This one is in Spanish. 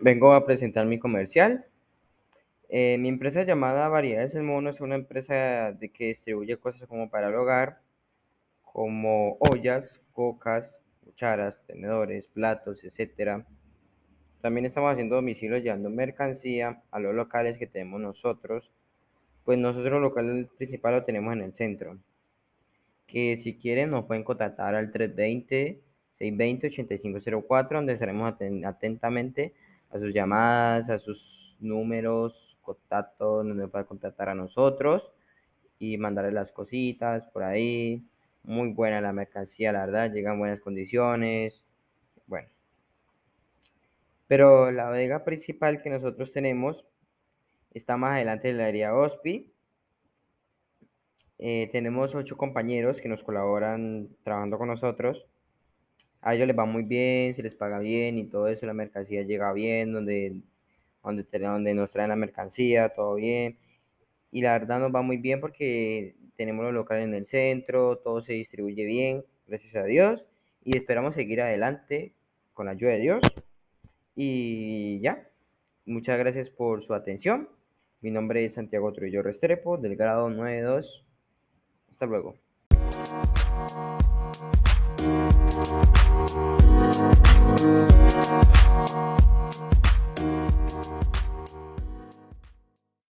vengo a presentar mi comercial. Eh, mi empresa llamada Variedades del Mono es una empresa de que distribuye cosas como para el hogar, como ollas, cocas, cucharas, tenedores, platos, etc. También estamos haciendo domicilios llevando mercancía a los locales que tenemos nosotros. Pues nosotros el local principal lo tenemos en el centro. Que si quieren nos pueden contactar al 320 620-8504, donde estaremos atentamente a sus llamadas, a sus números, contactos, donde pueda contactar a nosotros y mandarle las cositas por ahí. Muy buena la mercancía, la verdad, llega en buenas condiciones. Bueno. Pero la bodega principal que nosotros tenemos está más adelante de la área OSPI. Eh, tenemos ocho compañeros que nos colaboran trabajando con nosotros a ellos les va muy bien, se les paga bien y todo eso, la mercancía llega bien, donde, donde, donde nos traen la mercancía, todo bien. Y la verdad nos va muy bien porque tenemos los locales en el centro, todo se distribuye bien, gracias a Dios. Y esperamos seguir adelante con la ayuda de Dios. Y ya, muchas gracias por su atención. Mi nombre es Santiago Trujillo Restrepo, del grado 92. Hasta luego.